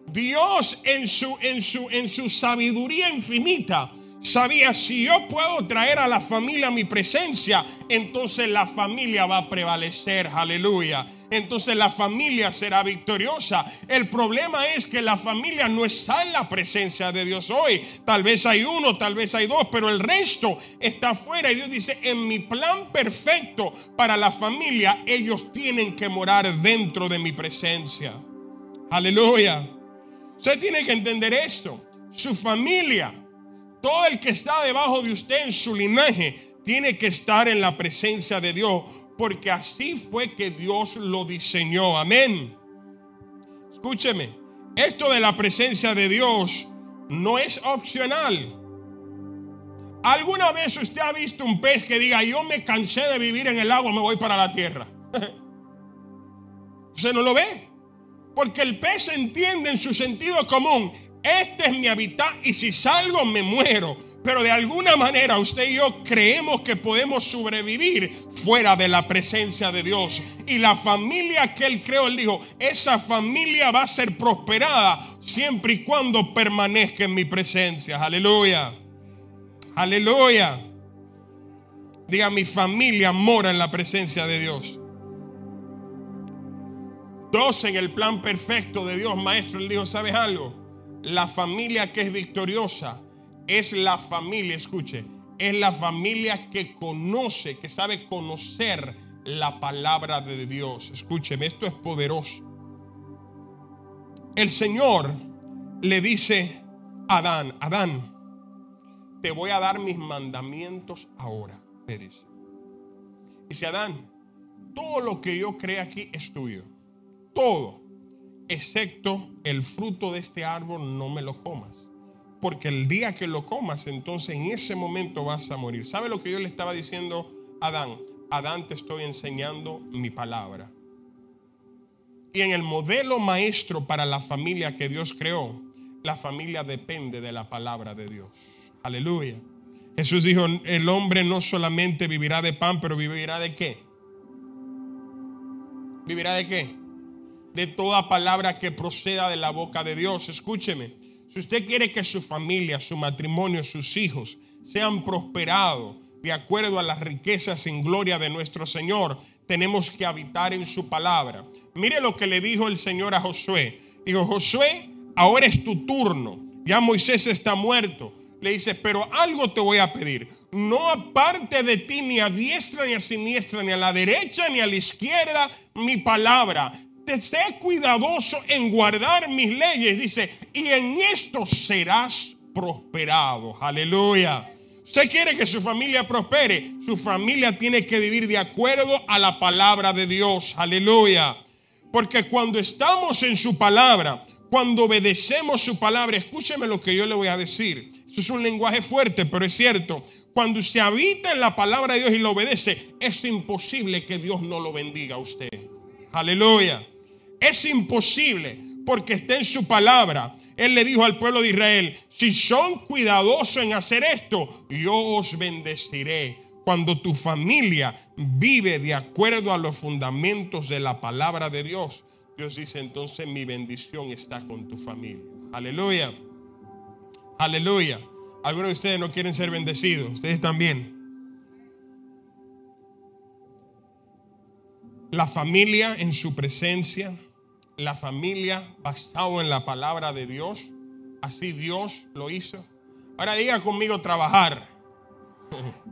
Dios en su, en su, en su sabiduría infinita sabía si yo puedo traer a la familia mi presencia, entonces la familia va a prevalecer. Aleluya. Entonces la familia será victoriosa. El problema es que la familia no está en la presencia de Dios hoy. Tal vez hay uno, tal vez hay dos, pero el resto está afuera. Y Dios dice, en mi plan perfecto para la familia, ellos tienen que morar dentro de mi presencia. Aleluya. Usted tiene que entender esto. Su familia, todo el que está debajo de usted en su linaje, tiene que estar en la presencia de Dios. Porque así fue que Dios lo diseñó. Amén. Escúcheme. Esto de la presencia de Dios no es opcional. ¿Alguna vez usted ha visto un pez que diga, yo me cansé de vivir en el agua, me voy para la tierra? ¿Usted no lo ve? Porque el pez entiende en su sentido común, este es mi hábitat y si salgo me muero. Pero de alguna manera usted y yo creemos que podemos sobrevivir fuera de la presencia de Dios. Y la familia que Él creó, Él dijo, esa familia va a ser prosperada siempre y cuando permanezca en mi presencia. Aleluya. Aleluya. Diga, mi familia mora en la presencia de Dios. En el plan perfecto de Dios, maestro. Él dijo, ¿sabes algo? La familia que es victoriosa es la familia, escuche, es la familia que conoce, que sabe conocer la palabra de Dios. Escúcheme, esto es poderoso. El Señor le dice a Adán, Adán, te voy a dar mis mandamientos ahora, le dice. Dice Adán, todo lo que yo cree aquí es tuyo. Todo, excepto el fruto de este árbol, no me lo comas porque el día que lo comas, entonces en ese momento vas a morir. ¿Sabe lo que yo le estaba diciendo a Adán? Adán te estoy enseñando mi palabra. Y en el modelo maestro para la familia que Dios creó, la familia depende de la palabra de Dios. Aleluya. Jesús dijo, el hombre no solamente vivirá de pan, pero vivirá de qué? ¿Vivirá de qué? De toda palabra que proceda de la boca de Dios. Escúcheme. Si usted quiere que su familia, su matrimonio, sus hijos sean prosperados de acuerdo a las riquezas en gloria de nuestro Señor, tenemos que habitar en su palabra. Mire lo que le dijo el Señor a Josué. Dijo, Josué, ahora es tu turno. Ya Moisés está muerto. Le dice, pero algo te voy a pedir. No aparte de ti ni a diestra ni a siniestra, ni a la derecha ni a la izquierda mi palabra sé cuidadoso en guardar mis leyes, dice, y en esto serás prosperado. Aleluya. Usted quiere que su familia prospere, su familia tiene que vivir de acuerdo a la palabra de Dios. Aleluya. Porque cuando estamos en su palabra, cuando obedecemos su palabra, escúcheme lo que yo le voy a decir. Eso es un lenguaje fuerte, pero es cierto. Cuando usted habita en la palabra de Dios y lo obedece, es imposible que Dios no lo bendiga a usted. Aleluya. Es imposible porque está en su palabra. Él le dijo al pueblo de Israel, si son cuidadosos en hacer esto, yo os bendeciré. Cuando tu familia vive de acuerdo a los fundamentos de la palabra de Dios, Dios dice, entonces mi bendición está con tu familia. Aleluya. Aleluya. Algunos de ustedes no quieren ser bendecidos, ustedes también. La familia en su presencia la familia basado en la palabra de Dios. Así Dios lo hizo. Ahora diga conmigo trabajar.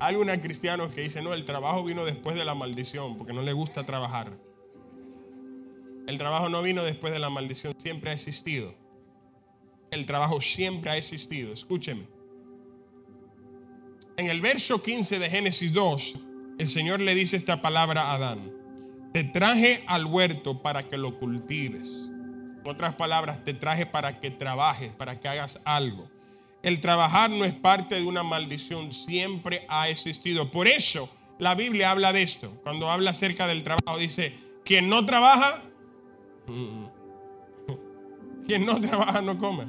Hay algunos cristianos que dicen, no, el trabajo vino después de la maldición, porque no le gusta trabajar. El trabajo no vino después de la maldición, siempre ha existido. El trabajo siempre ha existido. Escúcheme. En el verso 15 de Génesis 2, el Señor le dice esta palabra a Adán. Te traje al huerto para que lo cultives. Otras palabras, te traje para que trabajes, para que hagas algo. El trabajar no es parte de una maldición, siempre ha existido. Por eso la Biblia habla de esto. Cuando habla acerca del trabajo, dice, quien no trabaja, quien no trabaja no come.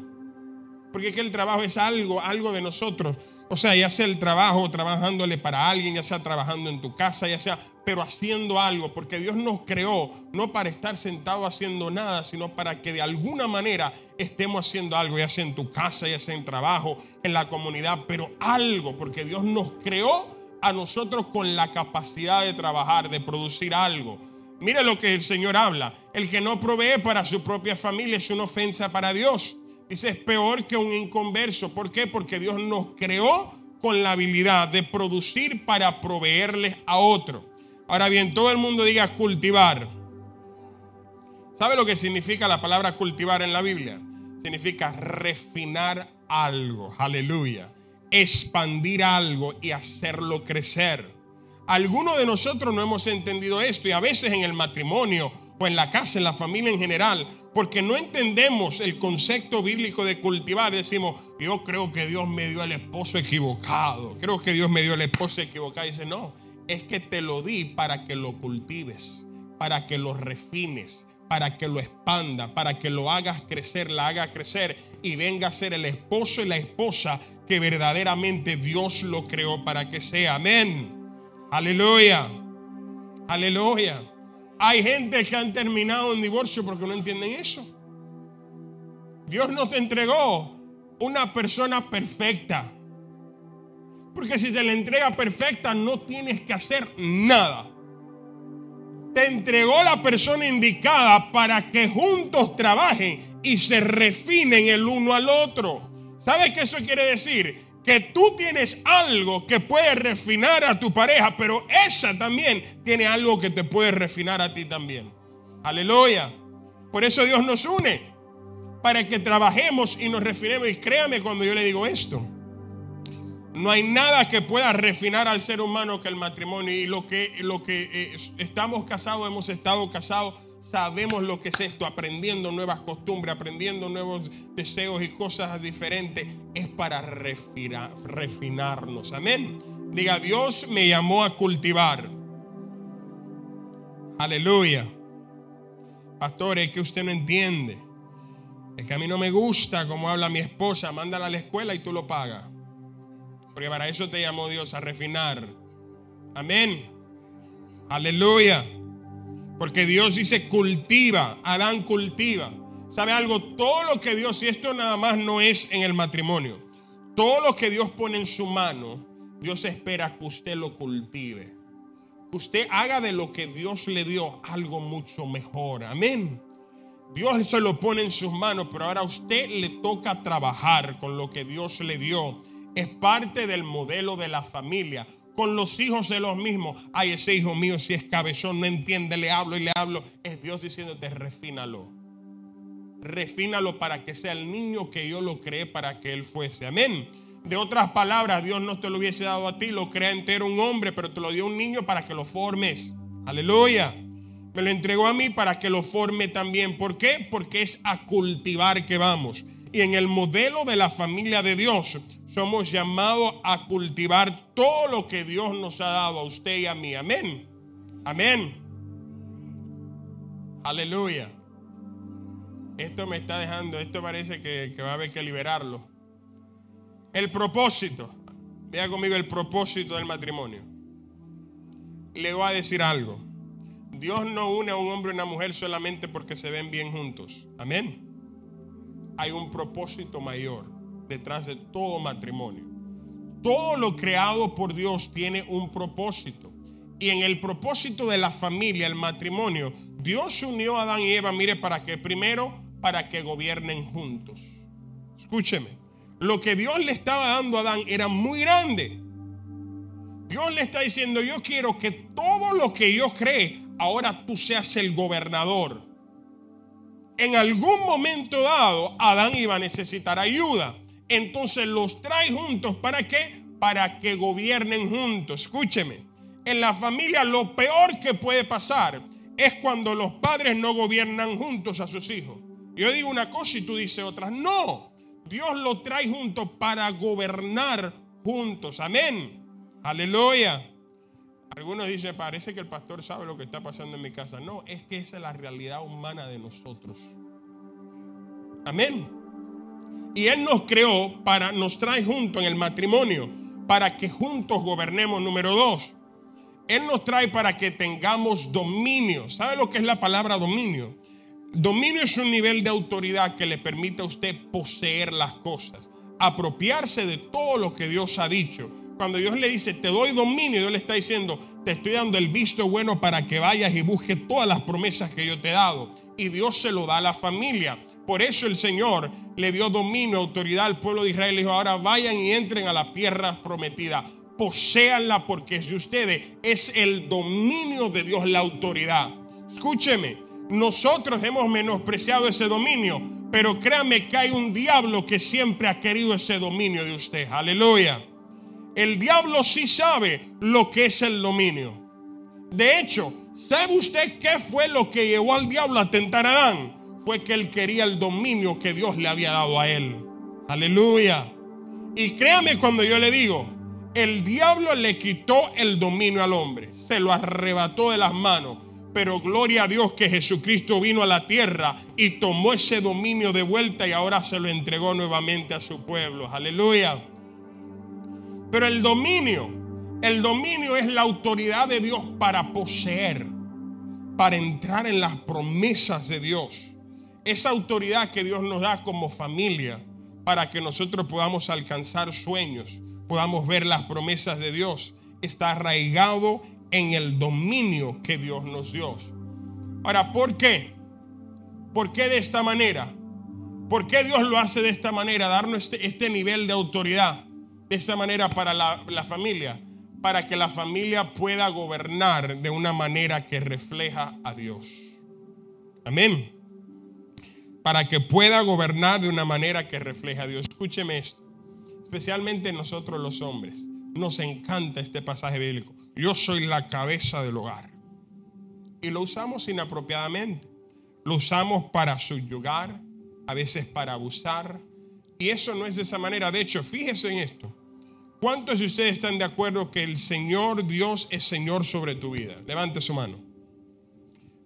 Porque es que el trabajo es algo, algo de nosotros. O sea, ya sea el trabajo, trabajándole para alguien, ya sea trabajando en tu casa, ya sea, pero haciendo algo, porque Dios nos creó no para estar sentado haciendo nada, sino para que de alguna manera estemos haciendo algo, ya sea en tu casa, ya sea en trabajo, en la comunidad, pero algo, porque Dios nos creó a nosotros con la capacidad de trabajar, de producir algo. Mire lo que el Señor habla. El que no provee para su propia familia es una ofensa para Dios. Dice, es peor que un inconverso. ¿Por qué? Porque Dios nos creó con la habilidad de producir para proveerles a otro. Ahora bien, todo el mundo diga cultivar. ¿Sabe lo que significa la palabra cultivar en la Biblia? Significa refinar algo. Aleluya. Expandir algo y hacerlo crecer. Algunos de nosotros no hemos entendido esto y a veces en el matrimonio o en la casa, en la familia en general, porque no entendemos el concepto bíblico de cultivar. Decimos, yo creo que Dios me dio el esposo equivocado. Creo que Dios me dio el esposo equivocado. Dice, no, es que te lo di para que lo cultives, para que lo refines, para que lo expanda, para que lo hagas crecer, la haga crecer y venga a ser el esposo y la esposa que verdaderamente Dios lo creó para que sea. Amén. Aleluya. Aleluya. Hay gente que han terminado en divorcio porque no entienden eso. Dios no te entregó una persona perfecta. Porque si te la entrega perfecta, no tienes que hacer nada. Te entregó la persona indicada para que juntos trabajen y se refinen el uno al otro. ¿Sabes qué eso quiere decir? Que tú tienes algo que puede refinar a tu pareja, pero esa también tiene algo que te puede refinar a ti también. Aleluya. Por eso Dios nos une, para que trabajemos y nos refinemos. Y créame cuando yo le digo esto. No hay nada que pueda refinar al ser humano que el matrimonio. Y lo que, lo que eh, estamos casados, hemos estado casados, sabemos lo que es esto, aprendiendo nuevas costumbres, aprendiendo nuevos deseos y cosas diferentes, es para refinar, refinarnos. Amén. Diga, Dios me llamó a cultivar. Aleluya. Pastor, es que usted no entiende. Es que a mí no me gusta cómo habla mi esposa. Mándala a la escuela y tú lo pagas. Porque para eso te llamó Dios a refinar. Amén. Aleluya. Porque Dios dice cultiva, Adán cultiva. ¿Sabe algo? Todo lo que Dios, y esto nada más no es en el matrimonio, todo lo que Dios pone en su mano, Dios espera que usted lo cultive. Que usted haga de lo que Dios le dio algo mucho mejor. Amén. Dios se lo pone en sus manos, pero ahora a usted le toca trabajar con lo que Dios le dio es parte del modelo de la familia. Con los hijos de los mismos. Ay, ese hijo mío si es cabezón, no entiende, le hablo y le hablo. Es Dios diciéndote, refínalo. Refínalo para que sea el niño que yo lo creé para que él fuese. Amén. De otras palabras, Dios no te lo hubiese dado a ti, lo crea entero un hombre, pero te lo dio un niño para que lo formes. Aleluya. Me lo entregó a mí para que lo forme también. ¿Por qué? Porque es a cultivar que vamos. Y en el modelo de la familia de Dios, somos llamados a cultivar todo lo que Dios nos ha dado a usted y a mí. Amén. Amén. Aleluya. Esto me está dejando, esto parece que, va a haber que liberarlo. El propósito. Vea conmigo el propósito del matrimonio. Le voy a decir algo. Dios no une a un hombre y una mujer solamente porque se ven bien juntos. Amén. Hay un propósito mayor detrás de todo matrimonio. Todo lo creado por Dios tiene un propósito. Y en el propósito de la familia, el matrimonio, Dios unió a Adán y Eva, mire, para que primero, para que gobiernen juntos. Escúcheme, lo que Dios le estaba dando a Adán era muy grande. Dios le está diciendo, yo quiero que todo lo que yo cree, ahora tú seas el gobernador. En algún momento dado, Adán iba a necesitar ayuda. Entonces los trae juntos. ¿Para qué? Para que gobiernen juntos. Escúcheme. En la familia lo peor que puede pasar es cuando los padres no gobiernan juntos a sus hijos. Yo digo una cosa y tú dices otra. No. Dios lo trae juntos para gobernar juntos. Amén. Aleluya. Algunos dicen, parece que el pastor sabe lo que está pasando en mi casa. No, es que esa es la realidad humana de nosotros. Amén. Y Él nos creó para, nos trae junto en el matrimonio, para que juntos gobernemos. Número dos, Él nos trae para que tengamos dominio. ¿Sabe lo que es la palabra dominio? Dominio es un nivel de autoridad que le permite a usted poseer las cosas, apropiarse de todo lo que Dios ha dicho. Cuando Dios le dice, te doy dominio, Dios le está diciendo, te estoy dando el visto bueno para que vayas y busques todas las promesas que yo te he dado. Y Dios se lo da a la familia. Por eso el Señor le dio dominio, autoridad al pueblo de Israel. Le dijo, ahora vayan y entren a la tierra prometida. Poseanla porque es de ustedes. Es el dominio de Dios la autoridad. Escúcheme, nosotros hemos menospreciado ese dominio, pero créame que hay un diablo que siempre ha querido ese dominio de usted. Aleluya. El diablo sí sabe lo que es el dominio. De hecho, ¿sabe usted qué fue lo que llevó al diablo a tentar a Adán? Fue que él quería el dominio que Dios le había dado a él. Aleluya. Y créame cuando yo le digo, el diablo le quitó el dominio al hombre, se lo arrebató de las manos. Pero gloria a Dios que Jesucristo vino a la tierra y tomó ese dominio de vuelta y ahora se lo entregó nuevamente a su pueblo. Aleluya. Pero el dominio, el dominio es la autoridad de Dios para poseer, para entrar en las promesas de Dios. Esa autoridad que Dios nos da como familia para que nosotros podamos alcanzar sueños, podamos ver las promesas de Dios, está arraigado en el dominio que Dios nos dio. Ahora, ¿por qué? ¿Por qué de esta manera? ¿Por qué Dios lo hace de esta manera? Darnos este, este nivel de autoridad de esta manera para la, la familia. Para que la familia pueda gobernar de una manera que refleja a Dios. Amén. Para que pueda gobernar de una manera que refleja a Dios. Escúcheme esto. Especialmente nosotros los hombres. Nos encanta este pasaje bíblico. Yo soy la cabeza del hogar. Y lo usamos inapropiadamente. Lo usamos para subyugar, a veces para abusar. Y eso no es de esa manera. De hecho, fíjese en esto. ¿Cuántos de ustedes están de acuerdo que el Señor Dios es Señor sobre tu vida? Levante su mano.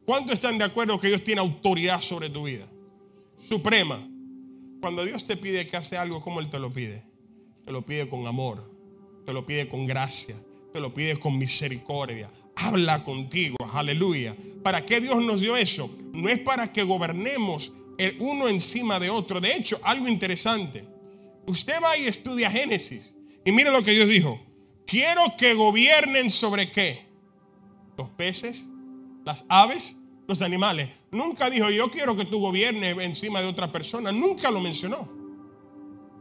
¿Cuántos están de acuerdo que Dios tiene autoridad sobre tu vida? Suprema. Cuando Dios te pide que hace algo, ¿cómo Él te lo pide? Te lo pide con amor, te lo pide con gracia, te lo pide con misericordia. Habla contigo, aleluya. ¿Para qué Dios nos dio eso? No es para que gobernemos el uno encima de otro. De hecho, algo interesante. Usted va y estudia Génesis. Y mire lo que Dios dijo. Quiero que gobiernen sobre qué? Los peces, las aves, los animales. Nunca dijo, yo quiero que tú gobiernes encima de otra persona. Nunca lo mencionó.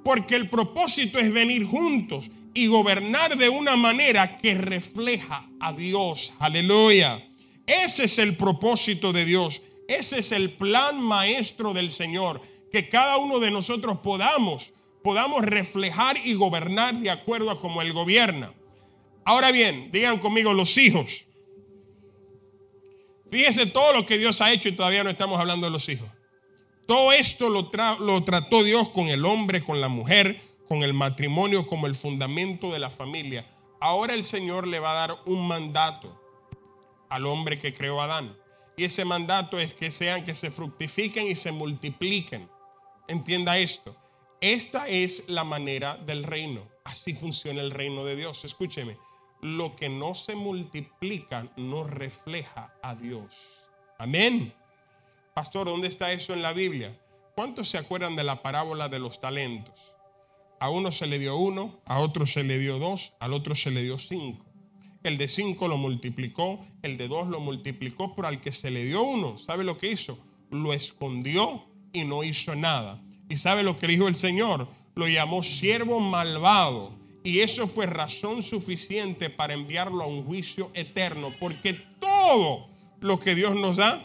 Porque el propósito es venir juntos y gobernar de una manera que refleja a Dios. Aleluya. Ese es el propósito de Dios. Ese es el plan maestro del Señor. Que cada uno de nosotros podamos, podamos reflejar y gobernar de acuerdo a como Él gobierna. Ahora bien, digan conmigo los hijos. Fíjese todo lo que Dios ha hecho y todavía no estamos hablando de los hijos. Todo esto lo, trató Dios con el hombre, con la mujer, con el matrimonio como el fundamento de la familia. Ahora el Señor le va a dar un mandato al hombre que creó a Adán. Y ese mandato es que sean que se fructifiquen y se multipliquen. Entienda esto. Esta es la manera del reino. Así funciona el reino de Dios. Escúcheme. Lo que no se multiplica no refleja a Dios. Amén. Pastor, ¿dónde está eso en la Biblia? ¿Cuántos se acuerdan de la parábola de los talentos? A uno se le dio uno, a otro se le dio dos, al otro se le dio cinco. El de cinco lo multiplicó, el de dos lo multiplicó, pero al que se le dio uno, ¿sabe lo que hizo? Lo escondió y no hizo nada. ¿Y sabe lo que dijo el Señor? Lo llamó siervo malvado. Y eso fue razón suficiente para enviarlo a un juicio eterno, porque todo lo que Dios nos da,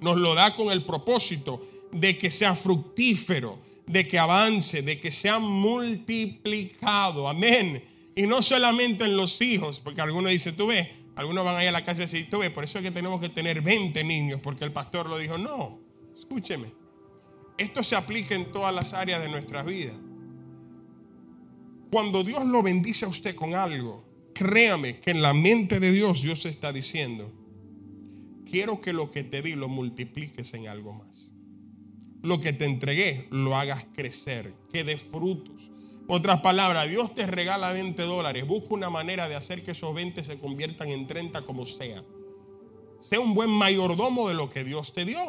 nos lo da con el propósito de que sea fructífero, de que avance, de que sea multiplicado. Amén. Y no solamente en los hijos, porque algunos dicen, tú ves, algunos van ahí a la casa y dicen, tú ves, por eso es que tenemos que tener 20 niños, porque el pastor lo dijo. No, escúcheme. Esto se aplica en todas las áreas de nuestra vida. Cuando Dios lo bendice a usted con algo, créame que en la mente de Dios Dios está diciendo, quiero que lo que te di lo multipliques en algo más. lo que te entregué, lo hagas crecer, que dé frutos. Otras palabras, Dios te regala 20 dólares. Busca una manera de hacer que esos 20 se conviertan en 30 como sea. Sea un buen mayordomo de lo que Dios te dio.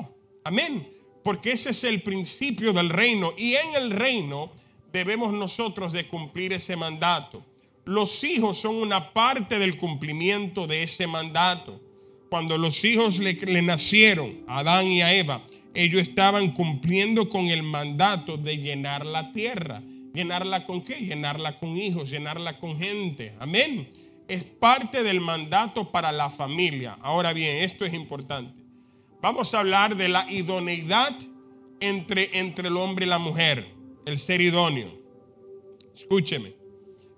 Amén. Porque ese es el principio del reino. Y en el reino debemos nosotros de cumplir ese mandato. Los hijos son una parte del cumplimiento de ese mandato. Cuando los hijos le, nacieron, Adán y Eva, ellos estaban cumpliendo con el mandato de llenar la tierra. ¿Llenarla con qué? Llenarla con hijos, llenarla con gente. Amén. Es parte del mandato para la familia. Ahora bien, esto es importante. Vamos a hablar de la idoneidad entre, entre el hombre y la mujer, el ser idóneo. Escúcheme.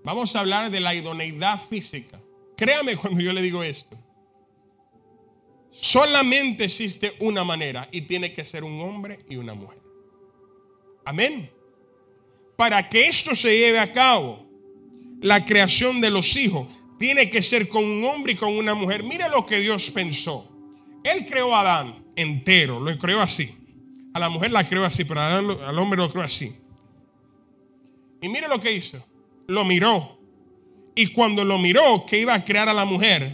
Vamos a hablar de la idoneidad física. Créame cuando yo le digo esto. Solamente existe una manera y tiene que ser un hombre y una mujer. Amén. Para que esto se lleve a cabo, la creación de los hijos tiene que ser con un hombre y con una mujer. Mire lo que Dios pensó. Él creó a Adán entero, lo creó así. A la mujer la creó así, pero al hombre lo creó así. Y mire lo que hizo. Lo miró. Y cuando lo miró que iba a crear a la mujer,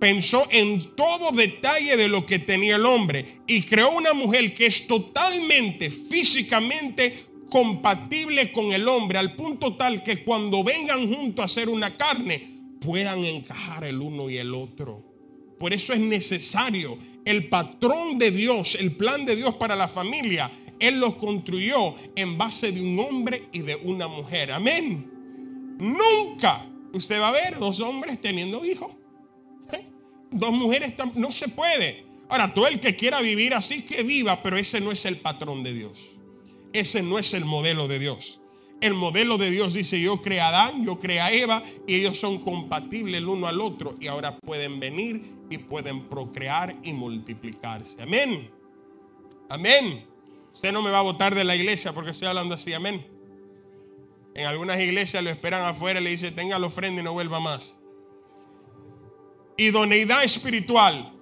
pensó en todo detalle de lo que tenía el hombre y creó una mujer que es totalmente físicamente compatible con el hombre al punto tal que cuando vengan juntos a hacer una carne puedan encajar el uno y el otro. Por eso es necesario el patrón de Dios, el plan de Dios para la familia. Él lo construyó en base de un hombre y de una mujer. Amén. Nunca usted va a ver dos hombres teniendo hijos. Dos mujeres no se puede. Ahora, todo el que quiera vivir así, que viva, pero ese no es el patrón de Dios. Ese no es el modelo de Dios. El modelo de Dios dice, yo creé a Adán, yo creé a Eva, y ellos son compatibles el uno al otro, y ahora pueden venir y pueden procrear y multiplicarse. Amén. Amén. Usted no me va a votar de la iglesia porque estoy hablando así. Amén. En algunas iglesias lo esperan afuera y le dice, tenga la ofrenda y no vuelva más. Idoneidad espiritual.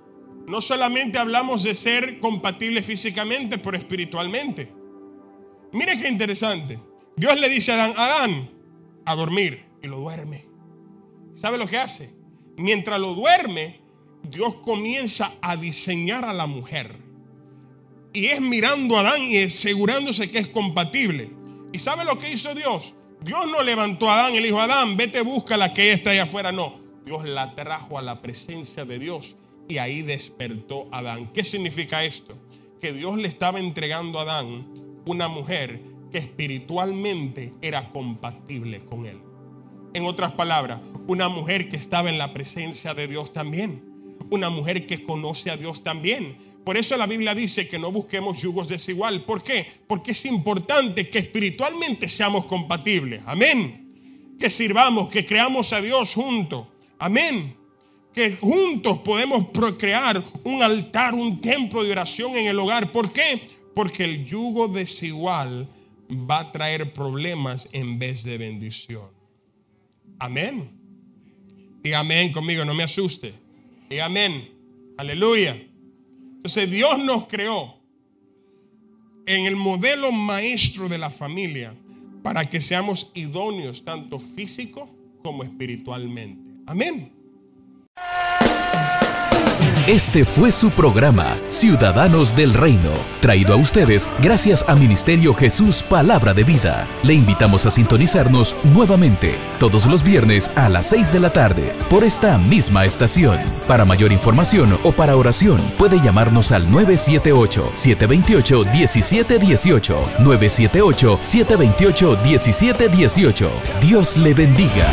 No solamente hablamos de ser compatibles físicamente, pero espiritualmente. Mire qué interesante. Dios le dice a Adán, Adán, a dormir y lo duerme. ¿Sabe lo que hace? Mientras lo duerme, Dios comienza a diseñar a la mujer. Y es mirando a Adán y asegurándose que es compatible. ¿Y sabe lo que hizo Dios? Dios no levantó a Adán y le dijo, Adán, vete, busca la que está allá afuera. No, Dios la trajo a la presencia de Dios y ahí despertó a Adán. ¿Qué significa esto? Que Dios le estaba entregando a Adán una mujer que espiritualmente era compatible con él. En otras palabras, una mujer que estaba en la presencia de Dios también. Una mujer que conoce a Dios también. Por eso la Biblia dice que no busquemos yugos desigual. ¿Por qué? Porque es importante que espiritualmente seamos compatibles. Amén. Que sirvamos, que creamos a Dios juntos. Amén. Que juntos podemos procrear un altar, un templo de oración en el hogar. ¿Por qué? Porque el yugo desigual va a traer problemas en vez de bendición. Amén. Y amén conmigo, no me asuste. Y amén. Aleluya. Entonces Dios nos creó en el modelo maestro de la familia para que seamos idóneos tanto físico como espiritualmente. Amén. Este fue su programa, Ciudadanos del Reino, traído a ustedes gracias a Ministerio Jesús Palabra de Vida. Le invitamos a sintonizarnos nuevamente todos los viernes a las 6 de la tarde por esta misma estación. Para mayor información o para oración, puede llamarnos al 978-728-1718. 978-728-1718. Dios le bendiga.